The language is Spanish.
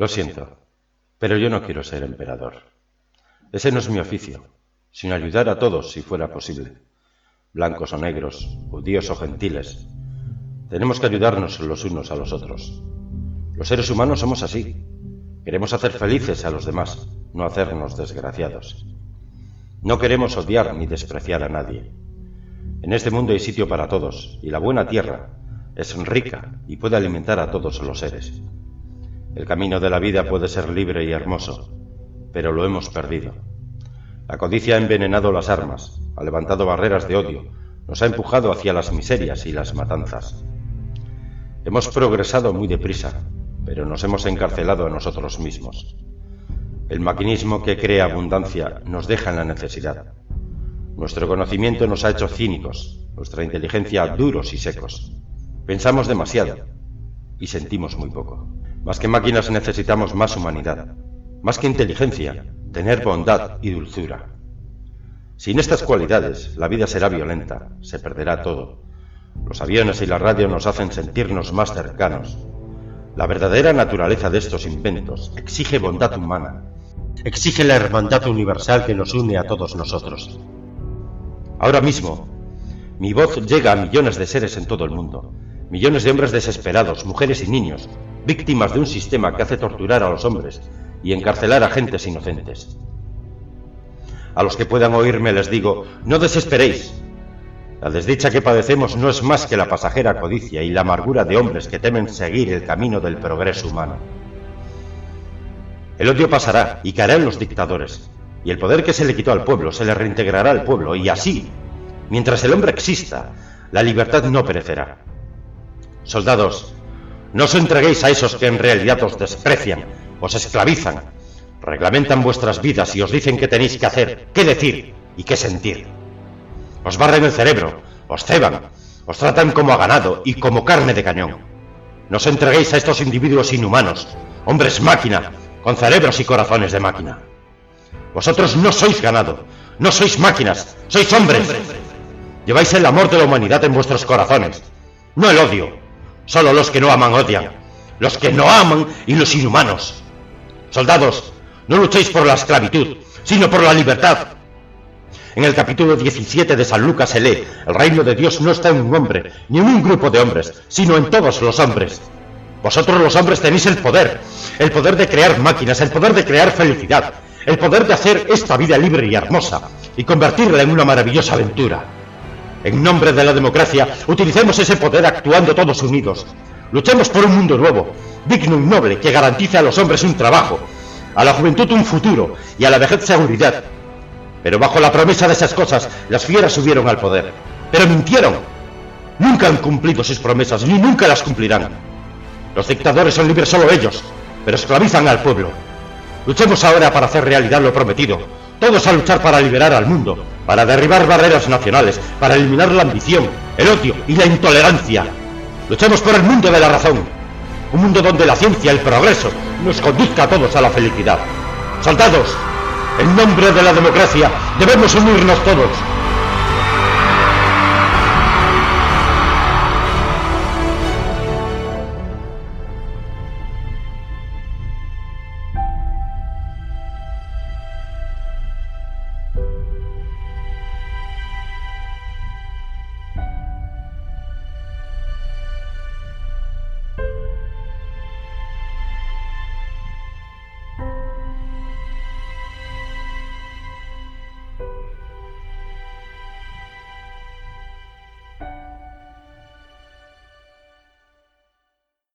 Lo siento, pero yo no quiero ser emperador. Ese no es mi oficio, sino ayudar a todos si fuera posible, blancos o negros, judíos o gentiles. Tenemos que ayudarnos los unos a los otros. Los seres humanos somos así. Queremos hacer felices a los demás, no hacernos desgraciados. No queremos odiar ni despreciar a nadie. En este mundo hay sitio para todos, y la buena tierra es rica y puede alimentar a todos los seres. El camino de la vida puede ser libre y hermoso, pero lo hemos perdido. La codicia ha envenenado las armas, ha levantado barreras de odio, nos ha empujado hacia las miserias y las matanzas. Hemos progresado muy deprisa, pero nos hemos encarcelado a nosotros mismos. El maquinismo que crea abundancia nos deja en la necesidad. Nuestro conocimiento nos ha hecho cínicos, nuestra inteligencia duros y secos. Pensamos demasiado y sentimos muy poco. Más que máquinas necesitamos más humanidad, más que inteligencia, tener bondad y dulzura. Sin estas cualidades, la vida será violenta, se perderá todo. Los aviones y la radio nos hacen sentirnos más cercanos. La verdadera naturaleza de estos inventos exige bondad humana, exige la hermandad universal que nos une a todos nosotros. Ahora mismo, mi voz llega a millones de seres en todo el mundo, millones de hombres desesperados, mujeres y niños, víctimas de un sistema que hace torturar a los hombres y encarcelar a gentes inocentes. A los que puedan oírme les digo, no desesperéis. La desdicha que padecemos no es más que la pasajera codicia y la amargura de hombres que temen seguir el camino del progreso humano. El odio pasará y caerán los dictadores, y el poder que se le quitó al pueblo se le reintegrará al pueblo, y así, mientras el hombre exista, la libertad no perecerá. Soldados, no os entreguéis a esos que en realidad os desprecian, os esclavizan, reglamentan vuestras vidas y os dicen qué tenéis que hacer, qué decir y qué sentir. Os barren el cerebro, os ceban, os tratan como a ganado y como carne de cañón. No os entreguéis a estos individuos inhumanos, hombres máquina, con cerebros y corazones de máquina. Vosotros no sois ganado, no sois máquinas, sois hombres. Lleváis el amor de la humanidad en vuestros corazones, no el odio. Solo los que no aman odian, los que no aman y los inhumanos. Soldados, no luchéis por la esclavitud, sino por la libertad. En el capítulo 17 de San Lucas se lee, el reino de Dios no está en un hombre, ni en un grupo de hombres, sino en todos los hombres. Vosotros los hombres tenéis el poder, el poder de crear máquinas, el poder de crear felicidad, el poder de hacer esta vida libre y hermosa y convertirla en una maravillosa aventura. En nombre de la democracia, utilicemos ese poder actuando todos unidos. Luchemos por un mundo nuevo, digno y noble, que garantice a los hombres un trabajo, a la juventud un futuro y a la vejez seguridad. Pero bajo la promesa de esas cosas, las fieras subieron al poder. Pero mintieron. Nunca han cumplido sus promesas, ni nunca las cumplirán. Los dictadores son libres solo ellos, pero esclavizan al pueblo. Luchemos ahora para hacer realidad lo prometido. Todos a luchar para liberar al mundo, para derribar barreras nacionales, para eliminar la ambición, el odio y la intolerancia. Luchemos por el mundo de la razón. Un mundo donde la ciencia, el progreso, nos conduzca a todos a la felicidad. Soldados, en nombre de la democracia, debemos unirnos todos.